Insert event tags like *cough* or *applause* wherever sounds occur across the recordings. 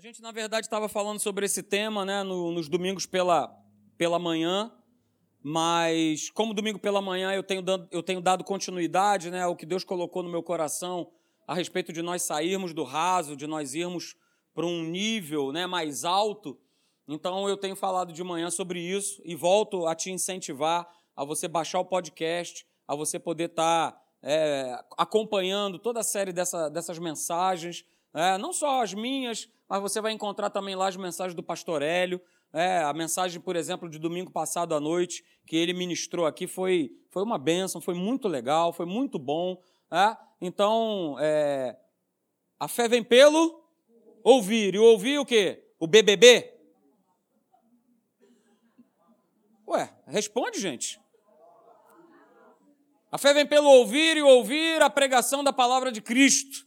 A gente, na verdade, estava falando sobre esse tema né, no, nos domingos pela, pela manhã, mas como domingo pela manhã eu tenho, dado, eu tenho dado continuidade né, ao que Deus colocou no meu coração a respeito de nós sairmos do raso, de nós irmos para um nível né, mais alto. Então eu tenho falado de manhã sobre isso e volto a te incentivar a você baixar o podcast, a você poder estar tá, é, acompanhando toda a série dessa, dessas mensagens, é, não só as minhas, mas você vai encontrar também lá as mensagens do pastor Hélio. É, a mensagem, por exemplo, de domingo passado à noite, que ele ministrou aqui, foi, foi uma bênção, foi muito legal, foi muito bom. É? Então, é, a fé vem pelo ouvir. E ouvir o quê? O BBB? Ué, responde, gente. A fé vem pelo ouvir e ouvir a pregação da palavra de Cristo.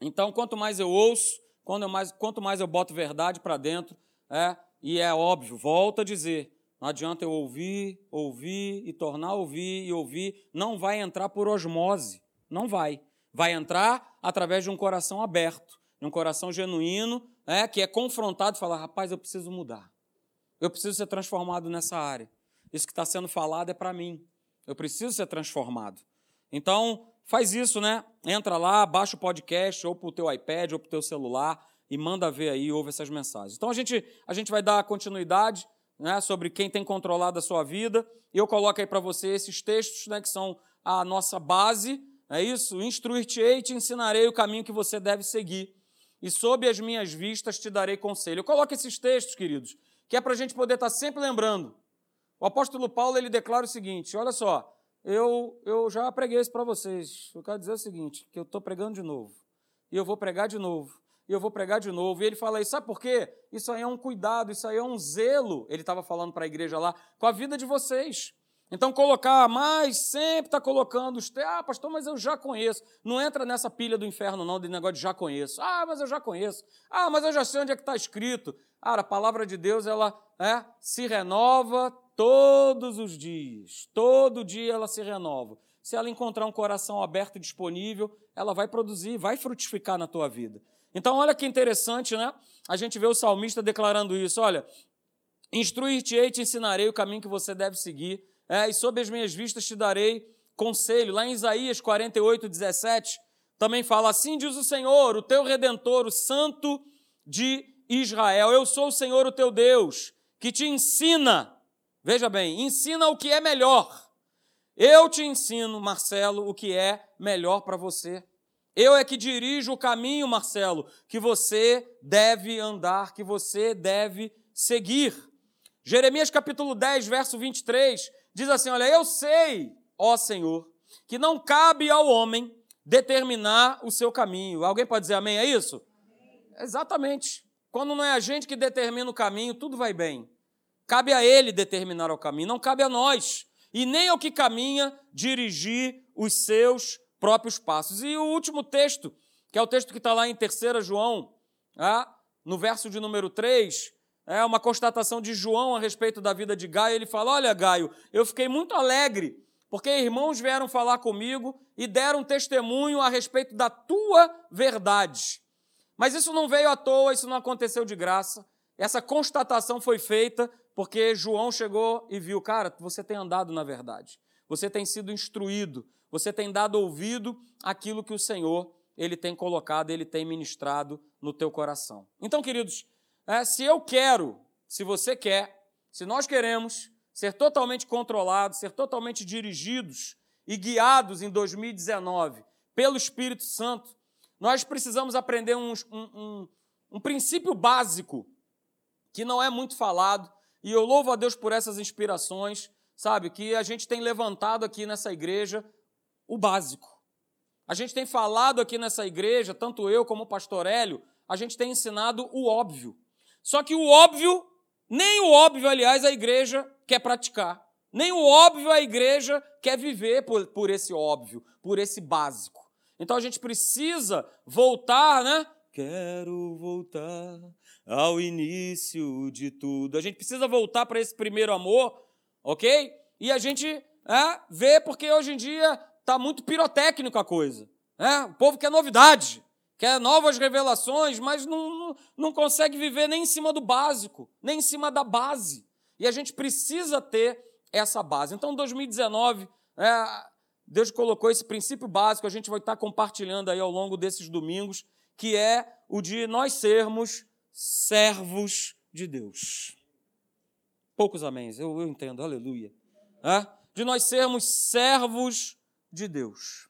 Então, quanto mais eu ouço, quanto mais, quanto mais eu boto verdade para dentro, é, e é óbvio, volto a dizer, não adianta eu ouvir, ouvir e tornar a ouvir e ouvir, não vai entrar por osmose, não vai. Vai entrar através de um coração aberto, de um coração genuíno, é, que é confrontado e fala, rapaz, eu preciso mudar. Eu preciso ser transformado nessa área. Isso que está sendo falado é para mim. Eu preciso ser transformado. Então, Faz isso, né? Entra lá, baixa o podcast, ou para o teu iPad, ou para o teu celular, e manda ver aí, ouve essas mensagens. Então a gente, a gente vai dar continuidade né, sobre quem tem controlado a sua vida. E eu coloco aí para você esses textos, né, que são a nossa base. É isso? Instruir-te-ei e te ensinarei o caminho que você deve seguir. E sob as minhas vistas te darei conselho. Eu coloco esses textos, queridos, que é para a gente poder estar tá sempre lembrando. O apóstolo Paulo ele declara o seguinte: olha só, eu, eu já preguei isso para vocês. Eu quero dizer o seguinte: que eu estou pregando de novo. E eu vou pregar de novo. E eu vou pregar de novo. E ele fala isso, sabe por quê? Isso aí é um cuidado, isso aí é um zelo. Ele estava falando para a igreja lá, com a vida de vocês. Então, colocar mais, sempre está colocando os. Ah, pastor, mas eu já conheço. Não entra nessa pilha do inferno, não, de negócio de já conheço. Ah, mas eu já conheço. Ah, mas eu já sei onde é que está escrito. Cara, a palavra de Deus, ela é, se renova todos os dias. Todo dia ela se renova. Se ela encontrar um coração aberto e disponível, ela vai produzir, vai frutificar na tua vida. Então, olha que interessante, né? A gente vê o salmista declarando isso: olha, instruir-te-ei te ensinarei o caminho que você deve seguir, é, e sob as minhas vistas te darei conselho. Lá em Isaías 48, 17, também fala: Assim diz o Senhor, o teu redentor, o Santo de Israel: Eu sou o Senhor, o teu Deus, que te ensina Veja bem, ensina o que é melhor. Eu te ensino, Marcelo, o que é melhor para você. Eu é que dirijo o caminho, Marcelo, que você deve andar, que você deve seguir. Jeremias capítulo 10, verso 23, diz assim: Olha, eu sei, ó Senhor, que não cabe ao homem determinar o seu caminho. Alguém pode dizer amém a isso? Amém. Exatamente. Quando não é a gente que determina o caminho, tudo vai bem. Cabe a ele determinar o caminho, não cabe a nós. E nem ao que caminha dirigir os seus próprios passos. E o último texto, que é o texto que está lá em 3 João, é, no verso de número 3, é uma constatação de João a respeito da vida de Gaio. Ele fala: Olha, Gaio, eu fiquei muito alegre, porque irmãos vieram falar comigo e deram testemunho a respeito da tua verdade. Mas isso não veio à toa, isso não aconteceu de graça. Essa constatação foi feita porque João chegou e viu, cara, você tem andado na verdade. Você tem sido instruído, você tem dado ouvido àquilo que o Senhor ele tem colocado, ele tem ministrado no teu coração. Então, queridos, é, se eu quero, se você quer, se nós queremos ser totalmente controlados, ser totalmente dirigidos e guiados em 2019 pelo Espírito Santo, nós precisamos aprender um, um, um princípio básico que não é muito falado, e eu louvo a Deus por essas inspirações, sabe? Que a gente tem levantado aqui nessa igreja o básico. A gente tem falado aqui nessa igreja, tanto eu como o pastor Hélio, a gente tem ensinado o óbvio. Só que o óbvio, nem o óbvio, aliás, a igreja quer praticar. Nem o óbvio a igreja quer viver por, por esse óbvio, por esse básico. Então a gente precisa voltar, né? Quero voltar ao início de tudo. A gente precisa voltar para esse primeiro amor, ok? E a gente é, vê porque hoje em dia está muito pirotécnico a coisa. É? O povo quer novidade, quer novas revelações, mas não, não consegue viver nem em cima do básico, nem em cima da base. E a gente precisa ter essa base. Então, 2019, é, Deus colocou esse princípio básico, a gente vai estar compartilhando aí ao longo desses domingos, que é o de nós sermos servos de Deus. Poucos améns, eu, eu entendo, aleluia. É? De nós sermos servos de Deus.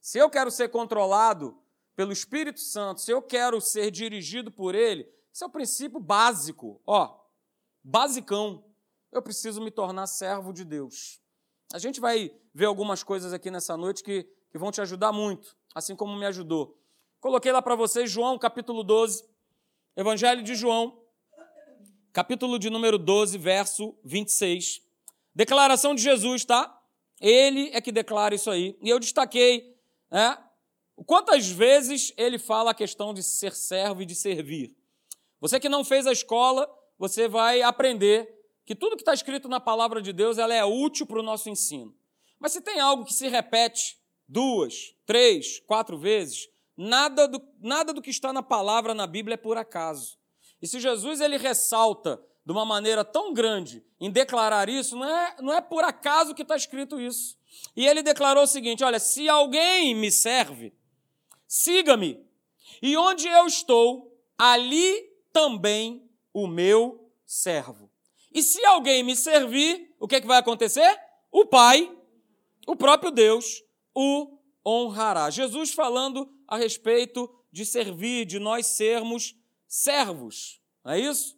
Se eu quero ser controlado pelo Espírito Santo, se eu quero ser dirigido por Ele, esse é o princípio básico, ó, basicão. Eu preciso me tornar servo de Deus. A gente vai ver algumas coisas aqui nessa noite que, que vão te ajudar muito, assim como me ajudou. Coloquei lá para vocês João capítulo 12, Evangelho de João, capítulo de número 12, verso 26. Declaração de Jesus, tá? Ele é que declara isso aí. E eu destaquei né, quantas vezes ele fala a questão de ser servo e de servir. Você que não fez a escola, você vai aprender que tudo que está escrito na palavra de Deus ela é útil para o nosso ensino. Mas se tem algo que se repete duas, três, quatro vezes, nada do, nada do que está na palavra, na Bíblia, é por acaso. E se Jesus ele ressalta de uma maneira tão grande em declarar isso, não é, não é por acaso que está escrito isso. E ele declarou o seguinte: olha, se alguém me serve, siga-me, e onde eu estou, ali também o meu servo. E se alguém me servir, o que, é que vai acontecer? O Pai, o próprio Deus, o honrará. Jesus falando a respeito de servir, de nós sermos servos, não é isso?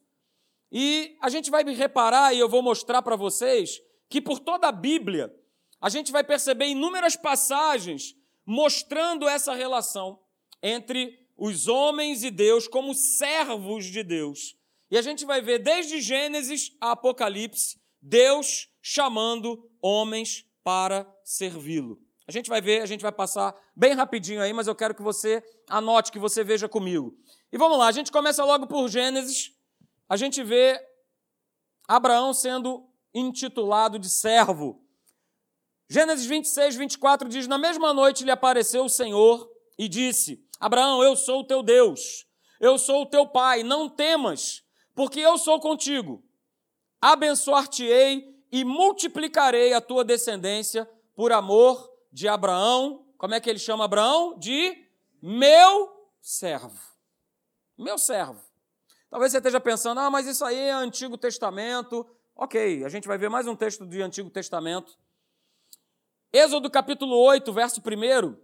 E a gente vai reparar, e eu vou mostrar para vocês, que por toda a Bíblia, a gente vai perceber inúmeras passagens mostrando essa relação entre os homens e Deus como servos de Deus. E a gente vai ver desde Gênesis a Apocalipse, Deus chamando homens para servi-lo. A gente vai ver, a gente vai passar bem rapidinho aí, mas eu quero que você anote, que você veja comigo. E vamos lá, a gente começa logo por Gênesis, a gente vê Abraão sendo intitulado de servo. Gênesis 26, 24 diz: Na mesma noite lhe apareceu o Senhor e disse: Abraão, eu sou o teu Deus, eu sou o teu pai, não temas, porque eu sou contigo. Abençoar-te-ei e multiplicarei a tua descendência por amor de Abraão. Como é que ele chama Abraão? De meu servo. Meu servo. Talvez você esteja pensando, ah, mas isso aí é Antigo Testamento. Ok, a gente vai ver mais um texto do Antigo Testamento. Êxodo capítulo 8, verso 1,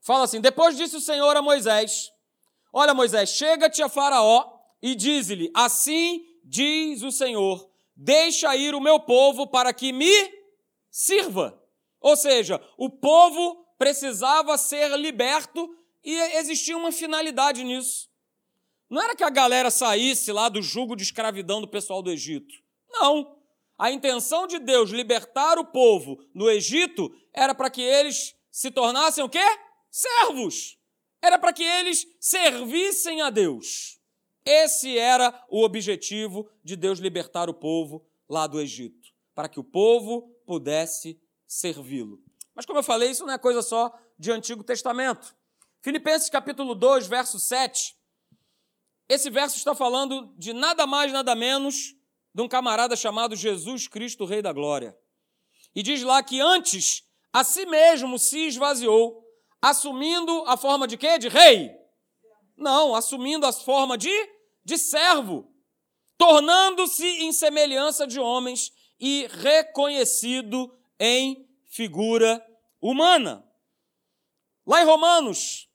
fala assim: Depois disse o Senhor a Moisés: Olha, Moisés, chega-te a Faraó e diz-lhe: Assim diz o Senhor: Deixa ir o meu povo para que me sirva. Ou seja, o povo precisava ser liberto e existia uma finalidade nisso. Não era que a galera saísse lá do jugo de escravidão do pessoal do Egito. Não. A intenção de Deus libertar o povo no Egito era para que eles se tornassem o quê? Servos. Era para que eles servissem a Deus. Esse era o objetivo de Deus libertar o povo lá do Egito, para que o povo pudesse servi-lo. Mas como eu falei, isso não é coisa só de Antigo Testamento. Filipenses capítulo 2, verso 7 esse verso está falando de nada mais, nada menos de um camarada chamado Jesus Cristo, Rei da Glória. E diz lá que antes a si mesmo se esvaziou, assumindo a forma de quê? De rei? Não, assumindo a forma de, de servo, tornando-se em semelhança de homens e reconhecido em figura humana. Lá em Romanos,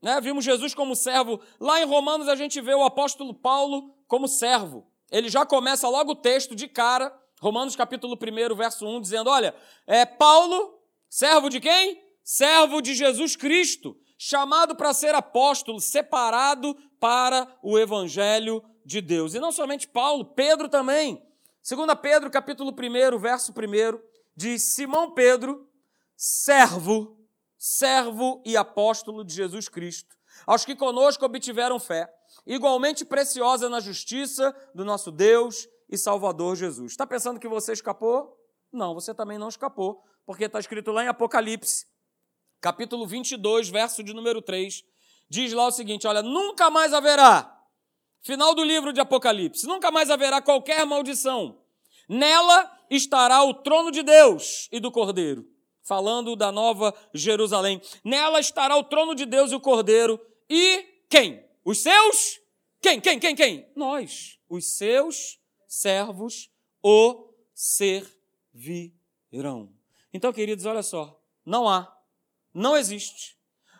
né? Vimos Jesus como servo. Lá em Romanos a gente vê o apóstolo Paulo como servo. Ele já começa logo o texto de cara, Romanos capítulo 1, verso 1, dizendo: Olha, é Paulo, servo de quem? Servo de Jesus Cristo, chamado para ser apóstolo, separado para o evangelho de Deus. E não somente Paulo, Pedro também. 2 Pedro, capítulo 1, verso 1, diz: Simão Pedro, servo servo e apóstolo de Jesus Cristo, aos que conosco obtiveram fé, igualmente preciosa na justiça do nosso Deus e Salvador Jesus. Está pensando que você escapou? Não, você também não escapou, porque está escrito lá em Apocalipse, capítulo 22, verso de número 3, diz lá o seguinte: olha, nunca mais haverá, final do livro de Apocalipse, nunca mais haverá qualquer maldição. Nela estará o trono de Deus e do Cordeiro, falando da nova Jerusalém. Nela estará o trono de Deus e o Cordeiro. E quem? Os seus? Quem? Quem? Quem? Quem? Nós, os seus servos o servirão. Então, queridos, olha só, não há, não existe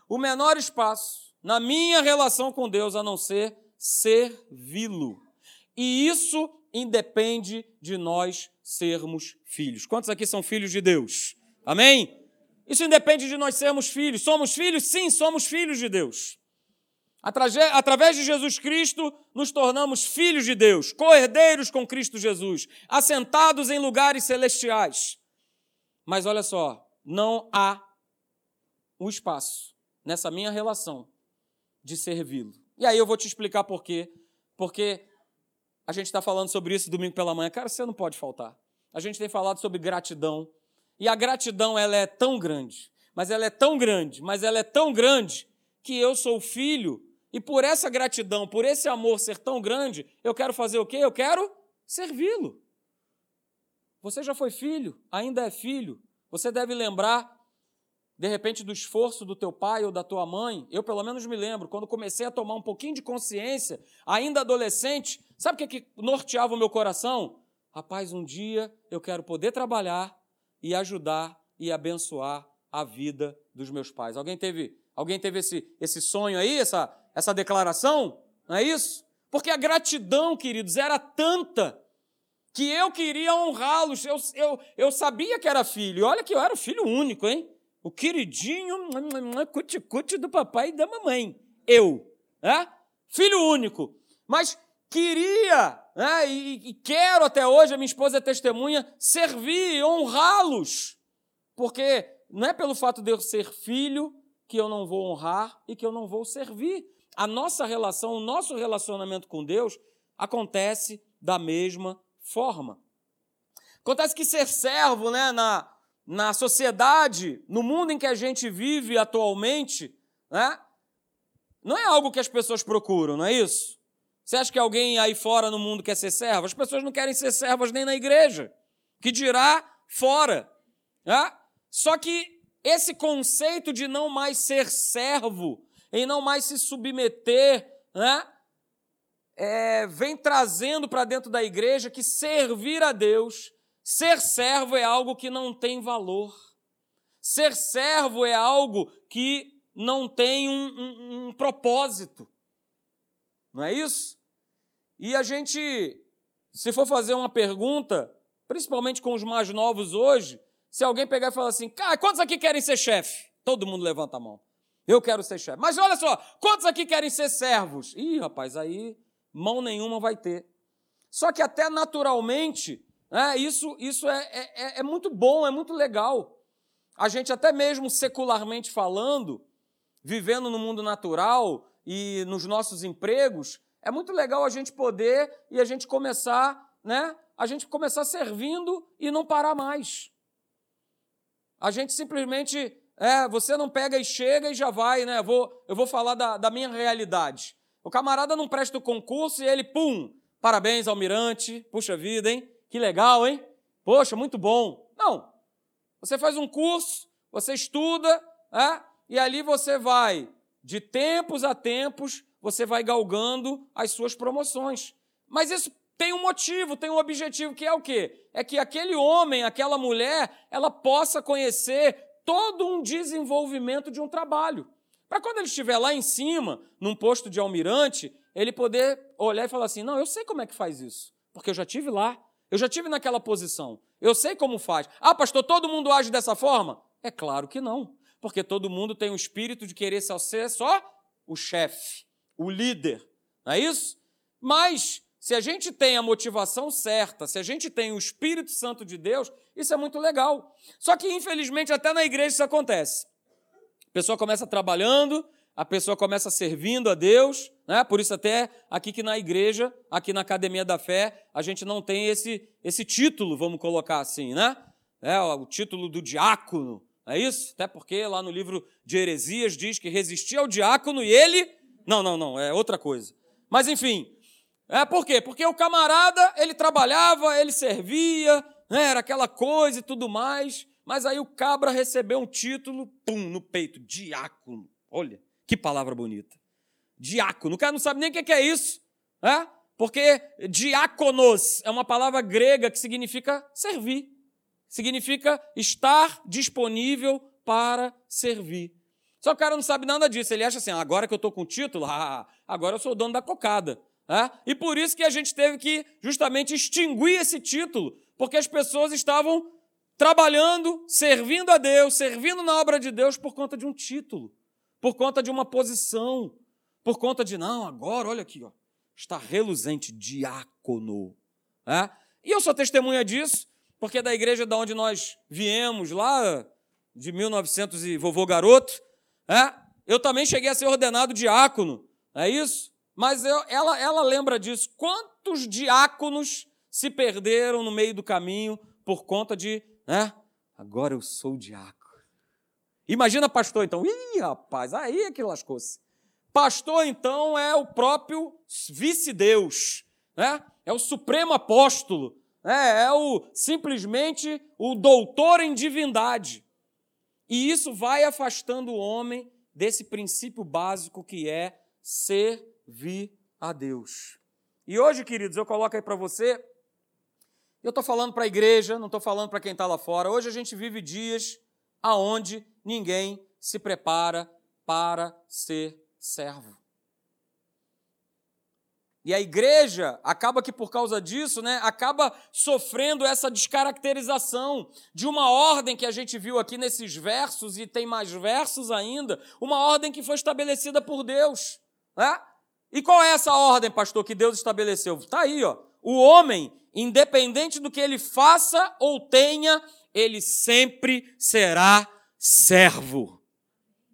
o menor espaço na minha relação com Deus a não ser servi-lo. E isso independe de nós sermos filhos. Quantos aqui são filhos de Deus? Amém? Isso independe de nós sermos filhos. Somos filhos? Sim, somos filhos de Deus. Através de Jesus Cristo, nos tornamos filhos de Deus, co-herdeiros com Cristo Jesus, assentados em lugares celestiais. Mas olha só, não há um espaço nessa minha relação de servi-lo. E aí eu vou te explicar por quê. Porque a gente está falando sobre isso domingo pela manhã. Cara, você não pode faltar. A gente tem falado sobre gratidão. E a gratidão, ela é tão grande. Mas ela é tão grande, mas ela é tão grande que eu sou filho e por essa gratidão, por esse amor ser tão grande, eu quero fazer o quê? Eu quero servi-lo. Você já foi filho, ainda é filho. Você deve lembrar, de repente, do esforço do teu pai ou da tua mãe. Eu, pelo menos, me lembro, quando comecei a tomar um pouquinho de consciência, ainda adolescente, sabe o que, que norteava o meu coração? Rapaz, um dia eu quero poder trabalhar e ajudar e abençoar a vida dos meus pais. Alguém teve, alguém teve esse, esse sonho aí, essa, essa declaração, não é isso? Porque a gratidão, queridos, era tanta que eu queria honrá-los. Eu, eu, eu sabia que era filho. E olha que eu era filho único, hein? O queridinho, cuticute do papai e da mamãe. Eu, né? filho único. Mas queria, né? e, e quero até hoje, a minha esposa é testemunha, servir, honrá-los. Porque não é pelo fato de eu ser filho que eu não vou honrar e que eu não vou servir a nossa relação, o nosso relacionamento com Deus acontece da mesma forma. Acontece que ser servo né, na, na sociedade, no mundo em que a gente vive atualmente, né, não é algo que as pessoas procuram, não é isso? Você acha que alguém aí fora no mundo quer ser servo? As pessoas não querem ser servas nem na igreja, que dirá fora. Né? Só que esse conceito de não mais ser servo em não mais se submeter, né? É, vem trazendo para dentro da igreja que servir a Deus, ser servo é algo que não tem valor. Ser servo é algo que não tem um, um, um propósito. Não é isso? E a gente, se for fazer uma pergunta, principalmente com os mais novos hoje, se alguém pegar e falar assim, cara, quantos aqui querem ser chefe? Todo mundo levanta a mão. Eu quero ser chefe. Mas olha só, quantos aqui querem ser servos? Ih, rapaz, aí mão nenhuma vai ter. Só que até naturalmente, né, isso, isso é, é, é, é muito bom, é muito legal. A gente, até mesmo secularmente falando, vivendo no mundo natural e nos nossos empregos, é muito legal a gente poder e a gente começar, né? A gente começar servindo e não parar mais. A gente simplesmente é, você não pega e chega e já vai, né? Vou, eu vou falar da, da minha realidade. O camarada não presta o concurso e ele, pum, parabéns, almirante, puxa vida, hein? Que legal, hein? Poxa, muito bom. Não. Você faz um curso, você estuda, é? e ali você vai, de tempos a tempos, você vai galgando as suas promoções. Mas isso tem um motivo, tem um objetivo, que é o quê? É que aquele homem, aquela mulher, ela possa conhecer todo um desenvolvimento de um trabalho. Para quando ele estiver lá em cima, num posto de almirante, ele poder olhar e falar assim: não, eu sei como é que faz isso, porque eu já tive lá, eu já tive naquela posição, eu sei como faz. Ah, pastor, todo mundo age dessa forma? É claro que não, porque todo mundo tem o espírito de querer ser só o chefe, o líder, não é isso? Mas se a gente tem a motivação certa, se a gente tem o Espírito Santo de Deus, isso é muito legal. Só que, infelizmente, até na igreja isso acontece. A pessoa começa trabalhando, a pessoa começa servindo a Deus, né? Por isso até aqui que na igreja, aqui na Academia da Fé, a gente não tem esse, esse título, vamos colocar assim, né? É, o título do diácono, é isso? Até porque lá no livro de Heresias diz que resistia ao diácono e ele. Não, não, não, é outra coisa. Mas enfim, é por quê? Porque o camarada, ele trabalhava, ele servia, né, era aquela coisa e tudo mais, mas aí o cabra recebeu um título, pum, no peito, diácono. Olha, que palavra bonita. Diácono. O cara não sabe nem o que é isso, né? Porque diáconos é uma palavra grega que significa servir, significa estar disponível para servir. Só que o cara não sabe nada disso. Ele acha assim: ah, agora que eu estou com o título, *laughs* ah, agora eu sou o dono da cocada. É? E por isso que a gente teve que justamente extinguir esse título, porque as pessoas estavam trabalhando, servindo a Deus, servindo na obra de Deus por conta de um título, por conta de uma posição, por conta de, não, agora, olha aqui, ó, está reluzente, diácono. É? E eu sou testemunha disso, porque da igreja da onde nós viemos, lá de 1900 e vovô garoto, é? eu também cheguei a ser ordenado diácono, é isso? Mas eu, ela, ela lembra disso. Quantos diáconos se perderam no meio do caminho por conta de, né? Agora eu sou diácono. Imagina pastor, então. Ih, rapaz, aí é que lascou-se. Pastor, então, é o próprio vice-deus, né? É o supremo apóstolo, né? é o simplesmente o doutor em divindade. E isso vai afastando o homem desse princípio básico que é ser vi a Deus. E hoje, queridos, eu coloco aí para você, eu estou falando para a igreja, não estou falando para quem está lá fora. Hoje a gente vive dias aonde ninguém se prepara para ser servo. E a igreja acaba que por causa disso, né, acaba sofrendo essa descaracterização de uma ordem que a gente viu aqui nesses versos e tem mais versos ainda, uma ordem que foi estabelecida por Deus, né? E qual é essa ordem, pastor, que Deus estabeleceu? Está aí, ó. O homem, independente do que ele faça ou tenha, ele sempre será servo.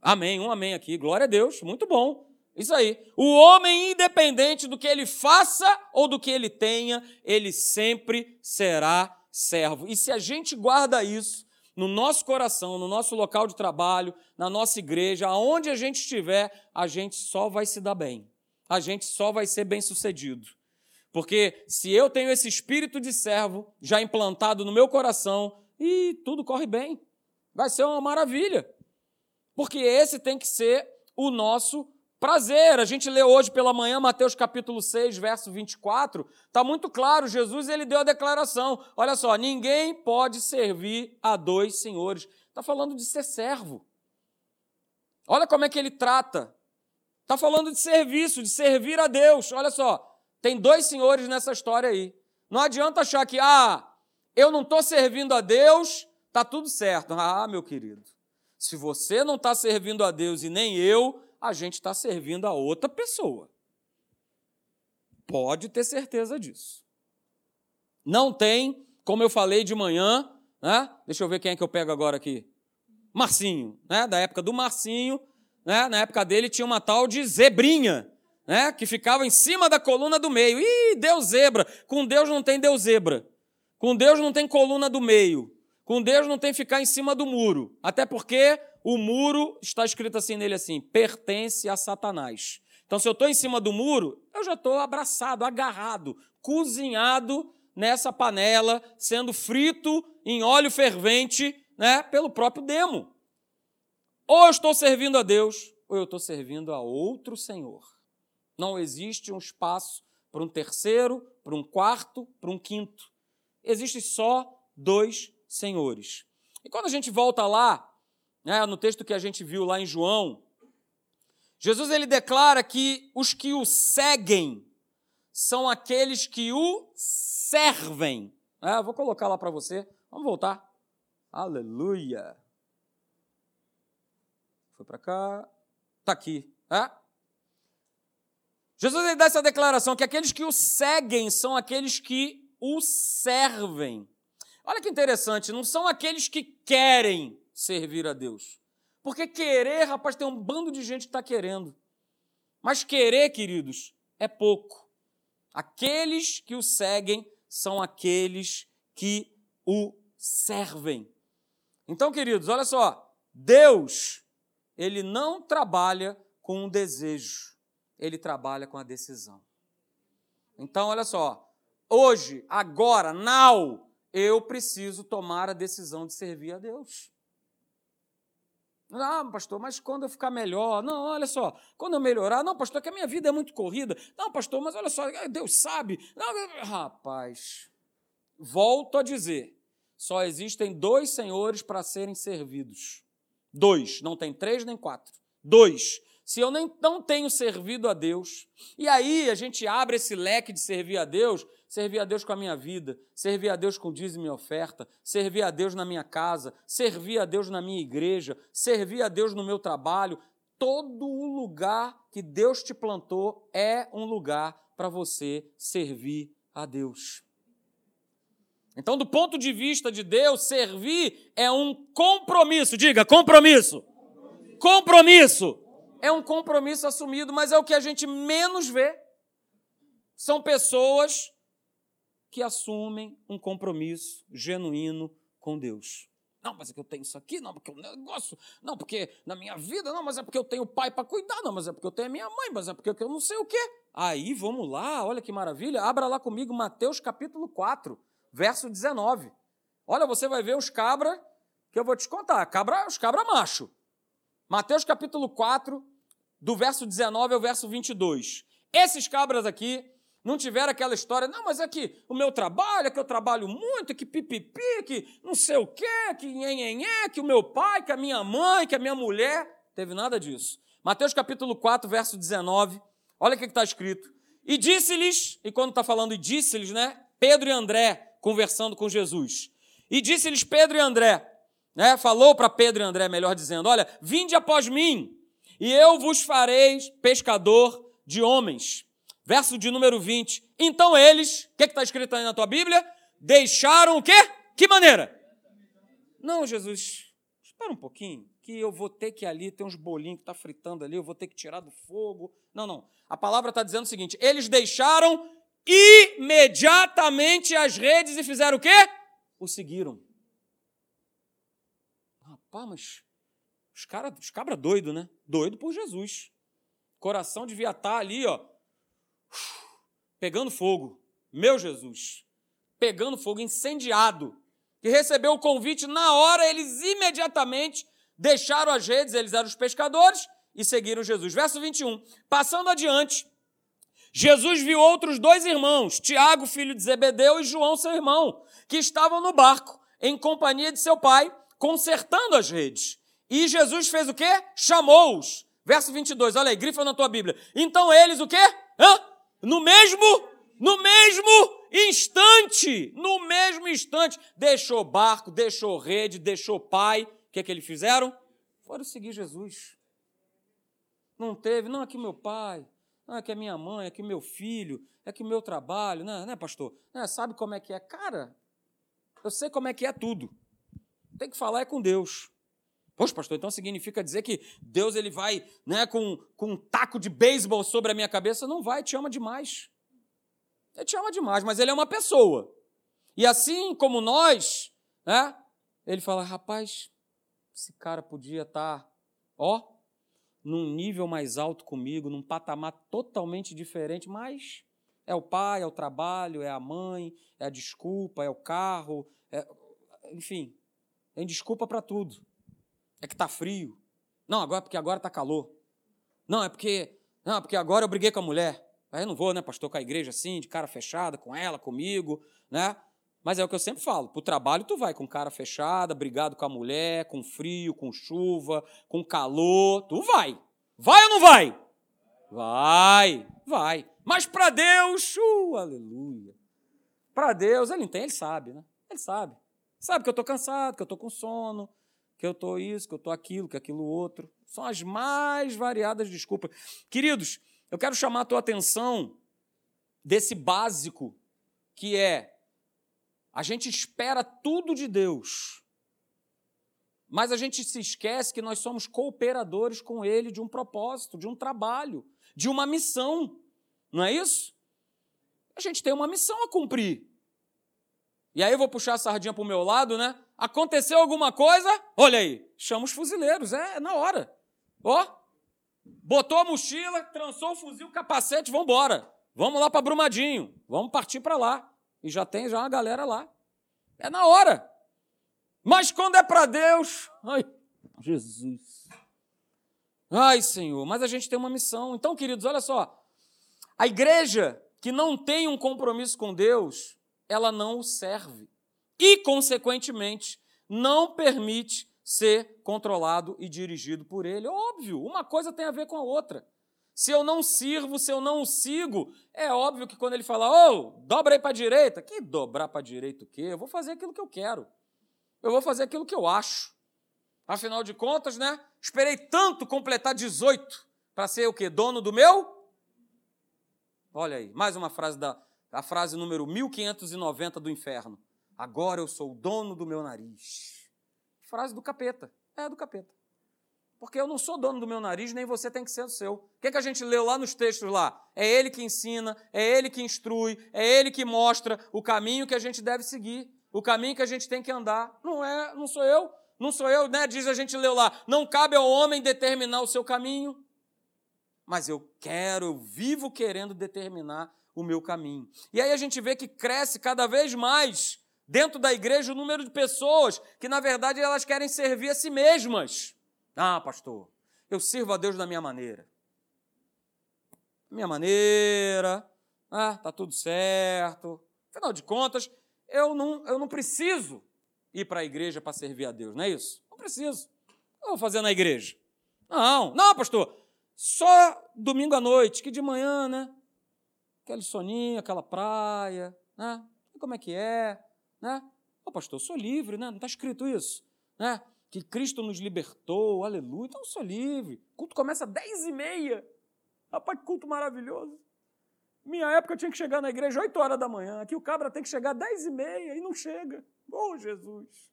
Amém, um amém aqui. Glória a Deus, muito bom. Isso aí. O homem, independente do que ele faça ou do que ele tenha, ele sempre será servo. E se a gente guarda isso no nosso coração, no nosso local de trabalho, na nossa igreja, aonde a gente estiver, a gente só vai se dar bem a gente só vai ser bem sucedido. Porque se eu tenho esse espírito de servo já implantado no meu coração, e tudo corre bem. Vai ser uma maravilha. Porque esse tem que ser o nosso prazer. A gente lê hoje pela manhã Mateus capítulo 6, verso 24, está muito claro, Jesus ele deu a declaração. Olha só, ninguém pode servir a dois senhores. Está falando de ser servo. Olha como é que ele trata Está falando de serviço, de servir a Deus. Olha só, tem dois senhores nessa história aí. Não adianta achar que, ah, eu não estou servindo a Deus, está tudo certo. Ah, meu querido, se você não está servindo a Deus e nem eu, a gente está servindo a outra pessoa. Pode ter certeza disso. Não tem, como eu falei de manhã, né? Deixa eu ver quem é que eu pego agora aqui. Marcinho, né? Da época do Marcinho, né? na época dele tinha uma tal de zebrinha, né? que ficava em cima da coluna do meio. Ih, Deus zebra. Com Deus não tem Deus zebra. Com Deus não tem coluna do meio. Com Deus não tem ficar em cima do muro. Até porque o muro, está escrito assim nele assim, pertence a Satanás. Então, se eu estou em cima do muro, eu já estou abraçado, agarrado, cozinhado nessa panela, sendo frito em óleo fervente né, pelo próprio demo. Ou eu estou servindo a Deus, ou eu estou servindo a outro Senhor. Não existe um espaço para um terceiro, para um quarto, para um quinto. Existem só dois senhores. E quando a gente volta lá, né, no texto que a gente viu lá em João, Jesus ele declara que os que o seguem são aqueles que o servem. É, vou colocar lá para você. Vamos voltar. Aleluia. Foi para cá. Está aqui. É? Jesus ele dá essa declaração que aqueles que o seguem são aqueles que o servem. Olha que interessante, não são aqueles que querem servir a Deus. Porque querer, rapaz, tem um bando de gente que está querendo. Mas querer, queridos, é pouco. Aqueles que o seguem são aqueles que o servem. Então, queridos, olha só. Deus, ele não trabalha com um desejo, ele trabalha com a decisão. Então, olha só, hoje, agora, now, eu preciso tomar a decisão de servir a Deus. Ah, pastor, mas quando eu ficar melhor? Não, olha só, quando eu melhorar? Não, pastor, é que a minha vida é muito corrida. Não, pastor, mas olha só, Deus sabe. Não, rapaz, volto a dizer: só existem dois senhores para serem servidos. Dois, não tem três nem quatro. Dois. Se eu nem, não tenho servido a Deus, e aí a gente abre esse leque de servir a Deus, servir a Deus com a minha vida, servir a Deus com dízimo e oferta, servir a Deus na minha casa, servir a Deus na minha igreja, servir a Deus no meu trabalho, todo o lugar que Deus te plantou é um lugar para você servir a Deus. Então, do ponto de vista de Deus, servir é um compromisso. Diga, compromisso. Compromisso. É um compromisso assumido, mas é o que a gente menos vê. São pessoas que assumem um compromisso genuíno com Deus. Não, mas é que eu tenho isso aqui, não, porque eu negócio, não, porque na minha vida, não, mas é porque eu tenho pai para cuidar, não, mas é porque eu tenho a minha mãe, mas é porque eu não sei o quê. Aí, vamos lá, olha que maravilha, abra lá comigo Mateus capítulo 4 verso 19. Olha, você vai ver os cabra que eu vou te contar, cabra, os cabra macho. Mateus capítulo 4, do verso 19 ao verso 22. Esses cabras aqui não tiveram aquela história, não, mas é que o meu trabalho, é que eu trabalho muito, que pipipi, que não sei o quê, que nhenhenhé, que o meu pai, que a minha mãe, que a minha mulher. Teve nada disso. Mateus capítulo 4, verso 19. Olha o que está escrito. E disse-lhes, e quando está falando e disse-lhes, né? Pedro e André conversando com Jesus. E disse-lhes Pedro e André, né? falou para Pedro e André, melhor dizendo: Olha, vinde após mim, e eu vos farei pescador de homens. Verso de número 20. Então eles, o que está escrito aí na tua Bíblia? Deixaram o quê? Que maneira? Não, Jesus, espera um pouquinho, que eu vou ter que ali, tem uns bolinhos que está fritando ali, eu vou ter que tirar do fogo. Não, não. A palavra está dizendo o seguinte: eles deixaram imediatamente as redes e fizeram o quê? O seguiram. Rapaz, mas os caras, os cabra doido, né? Doido por Jesus. Coração devia estar tá ali, ó, pegando fogo. Meu Jesus. Pegando fogo, incendiado. Que recebeu o convite na hora, eles imediatamente deixaram as redes, eles eram os pescadores, e seguiram Jesus. Verso 21. Passando adiante, Jesus viu outros dois irmãos, Tiago, filho de Zebedeu, e João, seu irmão, que estavam no barco, em companhia de seu pai, consertando as redes. E Jesus fez o quê? Chamou-os. Verso 22, olha aí, grifa na tua Bíblia. Então eles o quê? Hã? No mesmo, no mesmo instante, no mesmo instante, deixou barco, deixou rede, deixou pai. O que é que eles fizeram? Foram seguir Jesus. Não teve, não, aqui meu pai, ah, é que é minha mãe, que meu filho, é que meu trabalho, né, né pastor? Né, sabe como é que é? Cara, eu sei como é que é tudo. Tem que falar é com Deus. Poxa, pastor, então significa dizer que Deus ele vai né, com, com um taco de beisebol sobre a minha cabeça? Não vai, te ama demais. Ele te ama demais, mas ele é uma pessoa. E assim como nós, né, ele fala, rapaz, esse cara podia estar, tá, ó, num nível mais alto comigo, num patamar totalmente diferente, mas é o pai, é o trabalho, é a mãe, é a desculpa, é o carro, é... enfim, tem desculpa para tudo. É que está frio. Não, agora é porque agora está calor. Não, é porque não, é porque agora eu briguei com a mulher. Aí eu não vou, né, pastor, com a igreja assim, de cara fechada, com ela, comigo, né? Mas é o que eu sempre falo: para o trabalho, tu vai com cara fechada, brigado com a mulher, com frio, com chuva, com calor. Tu vai. Vai ou não vai? Vai, vai. Mas para Deus, uh, aleluia. Para Deus, ele entende, ele sabe, né? Ele sabe. Sabe que eu estou cansado, que eu estou com sono, que eu estou isso, que eu estou aquilo, que aquilo outro. São as mais variadas desculpas. Queridos, eu quero chamar a tua atenção desse básico que é a gente espera tudo de Deus, mas a gente se esquece que nós somos cooperadores com Ele de um propósito, de um trabalho, de uma missão. Não é isso? A gente tem uma missão a cumprir. E aí eu vou puxar a sardinha para o meu lado, né? Aconteceu alguma coisa, olha aí, chama os fuzileiros, é, é na hora. Ó, botou a mochila, trançou o fuzil, capacete, vamos embora. Vamos lá para Brumadinho, vamos partir para lá. E já tem já uma galera lá. É na hora. Mas quando é para Deus, ai, Jesus. Ai, Senhor, mas a gente tem uma missão. Então, queridos, olha só. A igreja que não tem um compromisso com Deus, ela não o serve. E, consequentemente, não permite ser controlado e dirigido por ele. Óbvio, uma coisa tem a ver com a outra. Se eu não sirvo, se eu não o sigo, é óbvio que quando ele fala, ô, oh, dobra aí para a direita, que dobrar para a direita o quê? Eu vou fazer aquilo que eu quero. Eu vou fazer aquilo que eu acho. Afinal de contas, né? Esperei tanto completar 18 para ser o quê? Dono do meu? Olha aí, mais uma frase da a frase número 1590 do inferno. Agora eu sou o dono do meu nariz. Frase do capeta. É do capeta. Porque eu não sou dono do meu nariz, nem você tem que ser o seu. O que, é que a gente leu lá nos textos lá? É ele que ensina, é ele que instrui, é ele que mostra o caminho que a gente deve seguir, o caminho que a gente tem que andar. Não é, não sou eu, não sou eu, né? Diz a gente leu lá, não cabe ao homem determinar o seu caminho. Mas eu quero, eu vivo querendo determinar o meu caminho. E aí a gente vê que cresce cada vez mais dentro da igreja o número de pessoas que, na verdade, elas querem servir a si mesmas. Ah, pastor, eu sirvo a Deus da minha maneira. Minha maneira, ah, tá tudo certo. Afinal de contas, eu não, eu não preciso ir para a igreja para servir a Deus, não é isso? Não preciso. O que eu vou fazer na igreja? Não, não, pastor, só domingo à noite, que de manhã, né? Aquele soninho, aquela praia, né? Como é que é, né? Ô, pastor, eu sou livre, né? Não está escrito isso, né? que Cristo nos libertou, aleluia, então eu sou livre. O culto começa às 10 e meia. Rapaz, que culto maravilhoso. Minha época eu tinha que chegar na igreja 8 horas da manhã. Aqui o cabra tem que chegar às 10 e meia e não chega. Oh, Jesus.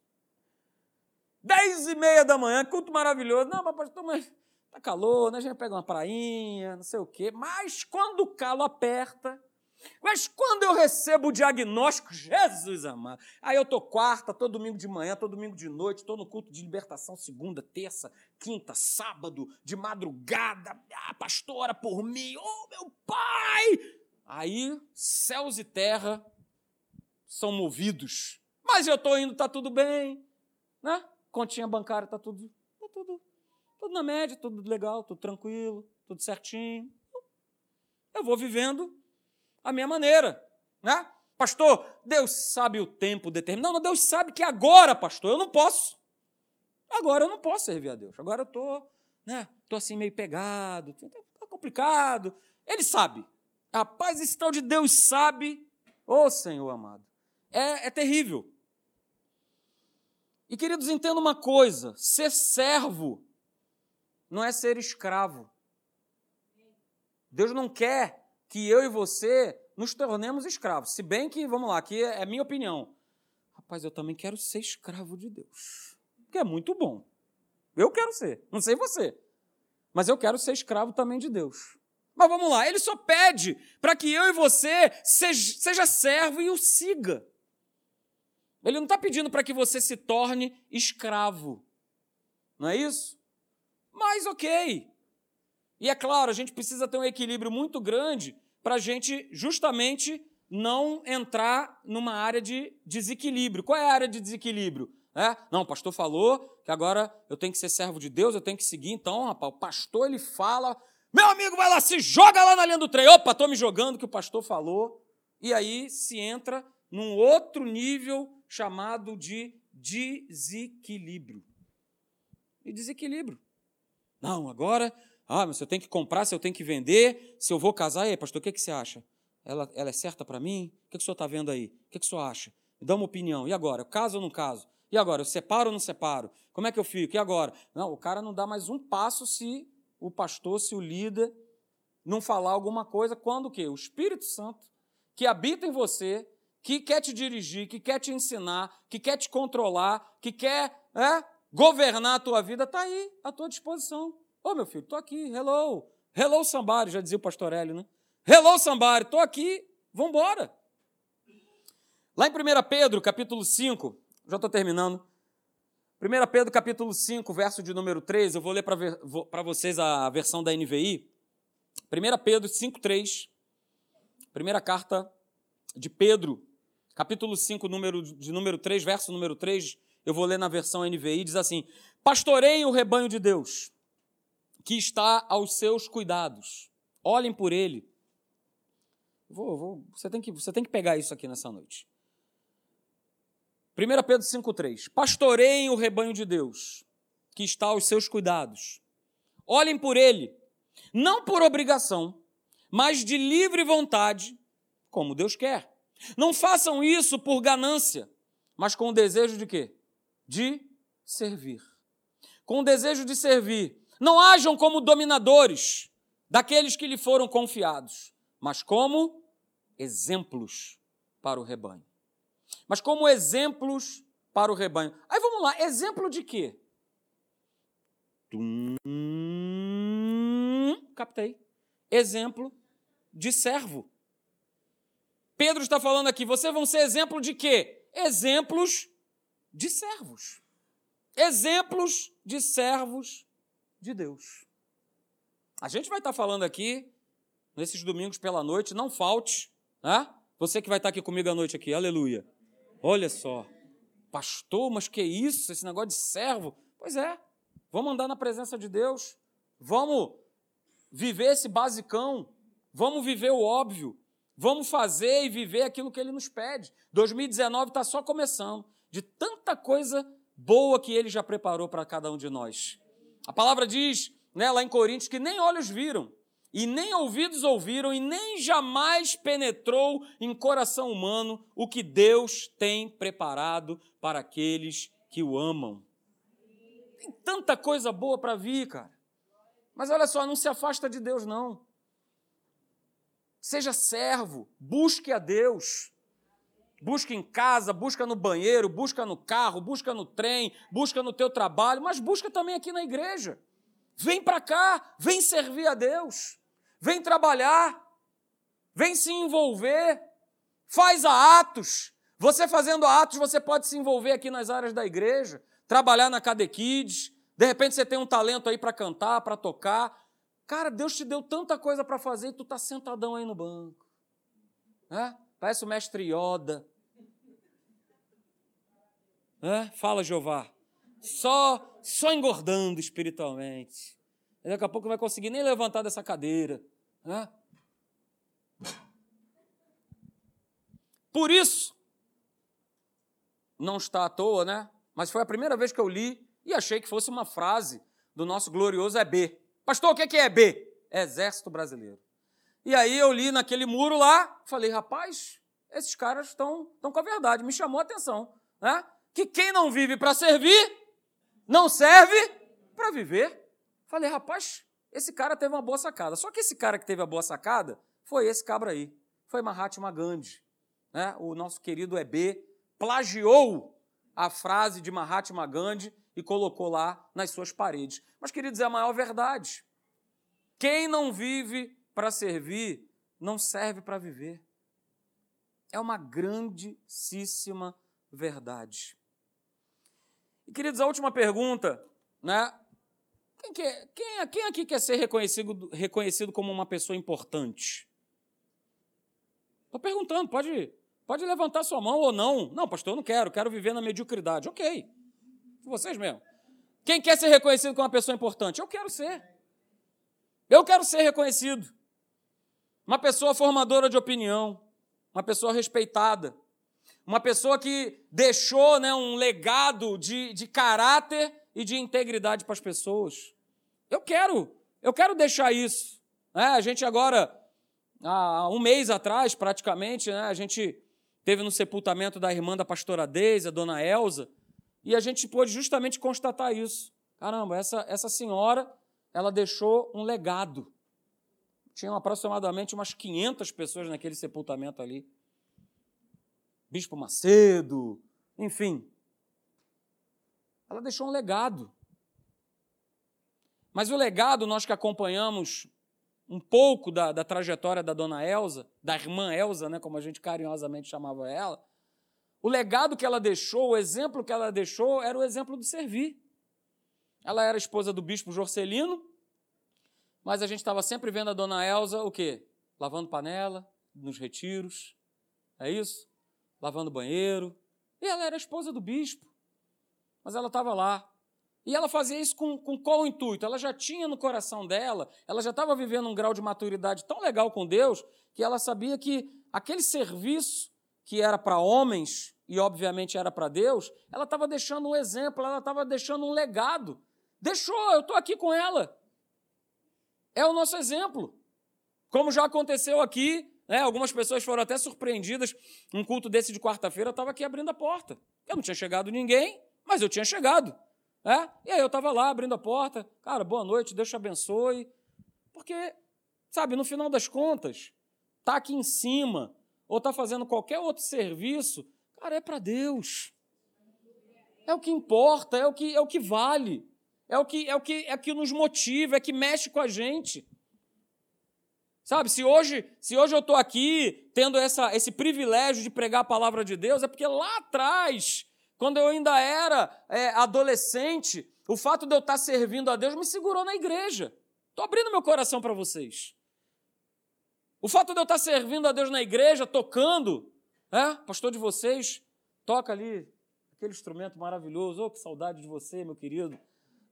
10 e meia da manhã, culto maravilhoso. Não, mas pastor, mas tá calor, né? A gente pega uma prainha, não sei o quê. Mas quando o calo aperta, mas quando eu recebo o diagnóstico, Jesus amado, aí eu estou quarta, todo domingo de manhã, todo domingo de noite, estou no culto de libertação segunda, terça, quinta, sábado, de madrugada, ah, pastora por mim, oh meu pai! Aí céus e terra são movidos. Mas eu estou indo, está tudo bem, né? Continha bancária, está tudo, tá tudo, tudo na média, tudo legal, tudo tranquilo, tudo certinho. Eu vou vivendo a minha maneira, né? Pastor, Deus sabe o tempo determinado. Não, Deus sabe que agora, pastor, eu não posso. Agora eu não posso servir a Deus. Agora eu estou, né? Estou assim meio pegado, está complicado. Ele sabe. Rapaz, esse tal de Deus sabe. Ô oh, Senhor amado, é, é terrível. E queridos, entenda uma coisa: ser servo não é ser escravo. Deus não quer que eu e você nos tornemos escravos. Se bem que, vamos lá, aqui é minha opinião. Rapaz, eu também quero ser escravo de Deus. Que é muito bom. Eu quero ser. Não sei você. Mas eu quero ser escravo também de Deus. Mas vamos lá, ele só pede para que eu e você seja, seja servo e o siga. Ele não está pedindo para que você se torne escravo. Não é isso? Mas ok. E é claro, a gente precisa ter um equilíbrio muito grande para a gente justamente não entrar numa área de desequilíbrio. Qual é a área de desequilíbrio? É? Não, o pastor falou que agora eu tenho que ser servo de Deus, eu tenho que seguir. Então, rapaz, o pastor ele fala, meu amigo, vai lá, se joga lá na linha do trem. Opa, estou me jogando que o pastor falou. E aí se entra num outro nível chamado de desequilíbrio. E desequilíbrio. Não, agora ah, mas se eu tenho que comprar, se eu tenho que vender, se eu vou casar, e aí, pastor, o que, que você acha? Ela, ela é certa para mim? O que, que o senhor está vendo aí? O que, que o senhor acha? Me dá uma opinião. E agora? Eu caso ou não caso? E agora? Eu separo ou não separo? Como é que eu fico? E agora? Não, o cara não dá mais um passo se o pastor, se o líder não falar alguma coisa, quando o quê? O Espírito Santo, que habita em você, que quer te dirigir, que quer te ensinar, que quer te controlar, que quer é, governar a tua vida, está aí, à tua disposição. Ô, oh, meu filho, estou aqui, hello. Hello, somebody, já dizia o pastor Hélio, né? Hello, somebody, estou aqui, vamos embora. Lá em 1 Pedro, capítulo 5, já estou terminando. 1 Pedro capítulo 5, verso de número 3, eu vou ler para vocês a versão da NVI. 1 Pedro 5, 3, primeira carta de Pedro, capítulo 5, número, de número 3, verso número 3, eu vou ler na versão NVI, diz assim: Pastoreiem o rebanho de Deus, que está aos seus cuidados. Olhem por ele. Vou, vou, você, tem que, você tem que pegar isso aqui nessa noite. 1 Pedro 5,3: Pastoreiem o rebanho de Deus, que está aos seus cuidados. Olhem por ele, não por obrigação, mas de livre vontade, como Deus quer. Não façam isso por ganância, mas com o desejo de quê? De servir. Com o desejo de servir. Não hajam como dominadores daqueles que lhe foram confiados, mas como exemplos para o rebanho. Mas como exemplos para o rebanho. Aí vamos lá, exemplo de quê? Tum, captei. Exemplo de servo. Pedro está falando aqui, vocês vão ser exemplo de quê? Exemplos de servos. Exemplos de servos de Deus. A gente vai estar falando aqui, nesses domingos pela noite, não falte, né? Você que vai estar aqui comigo à noite aqui, aleluia. Olha só, pastor, mas que isso, esse negócio de servo? Pois é, vamos andar na presença de Deus, vamos viver esse basicão, vamos viver o óbvio, Vamos fazer e viver aquilo que ele nos pede. 2019 está só começando, de tanta coisa boa que ele já preparou para cada um de nós. A palavra diz, né, lá em Coríntios, que nem olhos viram, e nem ouvidos ouviram, e nem jamais penetrou em coração humano o que Deus tem preparado para aqueles que o amam. Tem tanta coisa boa para vir, cara. Mas olha só, não se afasta de Deus, não. Seja servo, busque a Deus. Busca em casa, busca no banheiro, busca no carro, busca no trem, busca no teu trabalho, mas busca também aqui na igreja. Vem para cá, vem servir a Deus. Vem trabalhar. Vem se envolver. Faz a atos. Você fazendo atos, você pode se envolver aqui nas áreas da igreja, trabalhar na Cadequides. De repente você tem um talento aí para cantar, para tocar. Cara, Deus te deu tanta coisa para fazer e tu tá sentadão aí no banco. É? Parece o mestre Yoda. É? Fala, Jeová. Só, só engordando espiritualmente. Daqui a pouco não vai conseguir nem levantar dessa cadeira. É? Por isso, não está à toa, né? Mas foi a primeira vez que eu li e achei que fosse uma frase do nosso glorioso EB. Pastor, o que é B? Exército Brasileiro. E aí eu li naquele muro lá, falei, rapaz, esses caras estão com a verdade, me chamou a atenção. Né? Que quem não vive para servir, não serve para viver. Falei, rapaz, esse cara teve uma boa sacada. Só que esse cara que teve a boa sacada foi esse cabra aí. Foi Mahatma Gandhi. Né? O nosso querido EB plagiou a frase de Mahatma Gandhi e colocou lá nas suas paredes. Mas, queridos, é a maior verdade. Quem não vive para servir, não serve para viver. É uma grandíssima verdade. E, queridos, a última pergunta, né? Quem, quer, quem, quem aqui quer ser reconhecido, reconhecido como uma pessoa importante? Estou perguntando, pode, pode levantar sua mão ou não. Não, pastor, eu não quero, quero viver na mediocridade. Ok. Vocês mesmo. Quem quer ser reconhecido como uma pessoa importante? Eu quero ser. Eu quero ser reconhecido. Uma pessoa formadora de opinião, uma pessoa respeitada, uma pessoa que deixou né, um legado de, de caráter e de integridade para as pessoas. Eu quero, eu quero deixar isso. Né? A gente agora, há um mês atrás, praticamente, né, a gente teve no sepultamento da irmã da pastora Deise, a dona Elza, e a gente pôde justamente constatar isso. Caramba, essa, essa senhora, ela deixou um legado. Tinham aproximadamente umas 500 pessoas naquele sepultamento ali. Bispo Macedo, enfim. Ela deixou um legado. Mas o legado, nós que acompanhamos um pouco da, da trajetória da dona Elsa, da irmã Elsa, né, como a gente carinhosamente chamava ela, o legado que ela deixou, o exemplo que ela deixou, era o exemplo do servir. Ela era esposa do bispo Jorcelino, mas a gente estava sempre vendo a dona Elza o quê? Lavando panela, nos retiros, é isso? Lavando banheiro. E ela era esposa do bispo, mas ela estava lá. E ela fazia isso com, com qual intuito? Ela já tinha no coração dela, ela já estava vivendo um grau de maturidade tão legal com Deus, que ela sabia que aquele serviço que era para homens e obviamente era para Deus, ela estava deixando um exemplo, ela estava deixando um legado. Deixou, eu estou aqui com ela. É o nosso exemplo. Como já aconteceu aqui, né, algumas pessoas foram até surpreendidas. Um culto desse de quarta-feira, estava aqui abrindo a porta. Eu não tinha chegado ninguém, mas eu tinha chegado. É? E aí eu estava lá abrindo a porta. Cara, boa noite, Deus te abençoe. Porque, sabe, no final das contas, tá aqui em cima, ou está fazendo qualquer outro serviço, cara, é para Deus. É o que importa, é o que, é o que vale, é o que é o que é o que nos motiva, é que mexe com a gente. Sabe, se hoje, se hoje eu estou aqui tendo essa, esse privilégio de pregar a palavra de Deus, é porque lá atrás, quando eu ainda era é, adolescente, o fato de eu estar servindo a Deus me segurou na igreja. Estou abrindo meu coração para vocês. O fato de eu estar servindo a Deus na igreja, tocando, é? pastor de vocês, toca ali aquele instrumento maravilhoso. Oh, que saudade de você, meu querido.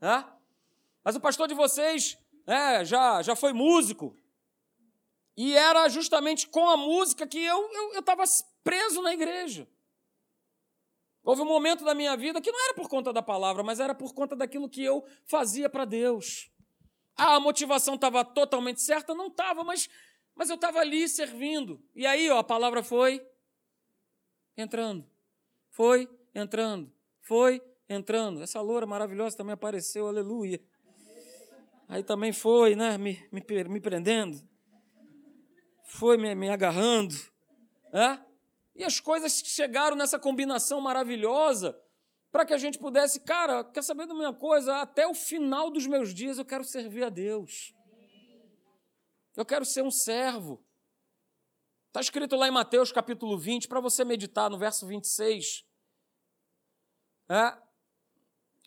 É? Mas o pastor de vocês é, já, já foi músico. E era justamente com a música que eu estava eu, eu preso na igreja. Houve um momento da minha vida que não era por conta da palavra, mas era por conta daquilo que eu fazia para Deus. Ah, a motivação estava totalmente certa? Não estava, mas mas eu estava ali servindo. E aí, ó, a palavra foi entrando. Foi entrando. Foi entrando. Essa loura maravilhosa também apareceu, aleluia. Aí também foi, né, me, me, me prendendo. Foi me, me agarrando. Né? E as coisas chegaram nessa combinação maravilhosa para que a gente pudesse, cara, quer saber de uma coisa? Até o final dos meus dias eu quero servir a Deus. Eu quero ser um servo. Está escrito lá em Mateus capítulo 20, para você meditar no verso 26. É,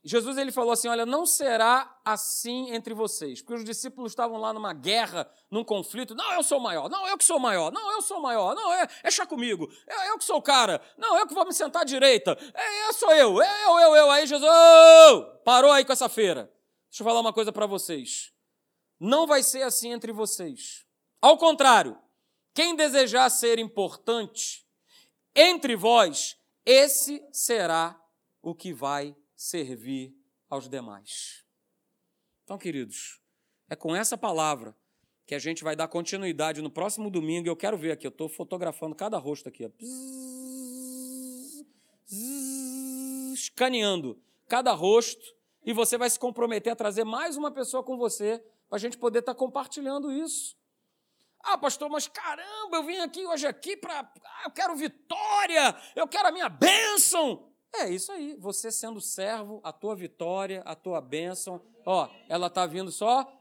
Jesus ele falou assim: Olha, não será assim entre vocês, porque os discípulos estavam lá numa guerra, num conflito. Não, eu sou maior. Não, eu que sou maior. Não, eu sou maior. Não, é, é chá comigo. É eu que sou o cara. Não, eu que vou me sentar à direita. É, eu sou eu. É eu, eu, eu. Aí Jesus oh! parou aí com essa feira. Deixa eu falar uma coisa para vocês. Não vai ser assim entre vocês. Ao contrário, quem desejar ser importante entre vós, esse será o que vai servir aos demais. Então, queridos, é com essa palavra que a gente vai dar continuidade no próximo domingo. Eu quero ver aqui, eu estou fotografando cada rosto aqui, ó. escaneando cada rosto, e você vai se comprometer a trazer mais uma pessoa com você para a gente poder estar tá compartilhando isso. Ah, pastor, mas caramba, eu vim aqui hoje aqui para. Ah, eu quero vitória, eu quero a minha bênção. É isso aí, você sendo servo, a tua vitória, a tua bênção, ó, ela está vindo só,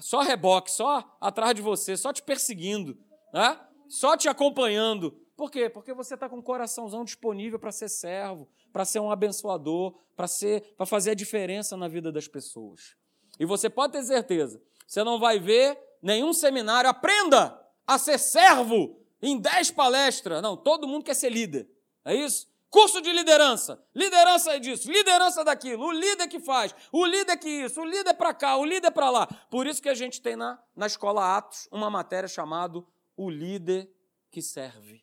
só reboque, só atrás de você, só te perseguindo, né? só te acompanhando. Por quê? Porque você está com o coraçãozão disponível para ser servo, para ser um abençoador, para ser, para fazer a diferença na vida das pessoas. E você pode ter certeza, você não vai ver nenhum seminário. Aprenda a ser servo em dez palestras. Não, todo mundo quer ser líder. É isso? Curso de liderança. Liderança é disso, liderança daquilo. O líder que faz, o líder que isso, o líder para cá, o líder para lá. Por isso que a gente tem na, na escola Atos uma matéria chamada O Líder que Serve.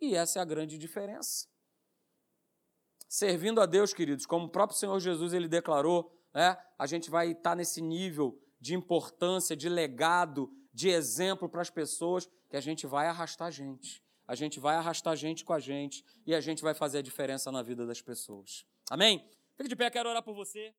E essa é a grande diferença. Servindo a Deus, queridos, como o próprio Senhor Jesus ele declarou, é, a gente vai estar nesse nível de importância, de legado, de exemplo para as pessoas, que a gente vai arrastar gente. A gente vai arrastar gente com a gente e a gente vai fazer a diferença na vida das pessoas. Amém? Fique de pé, quero orar por você.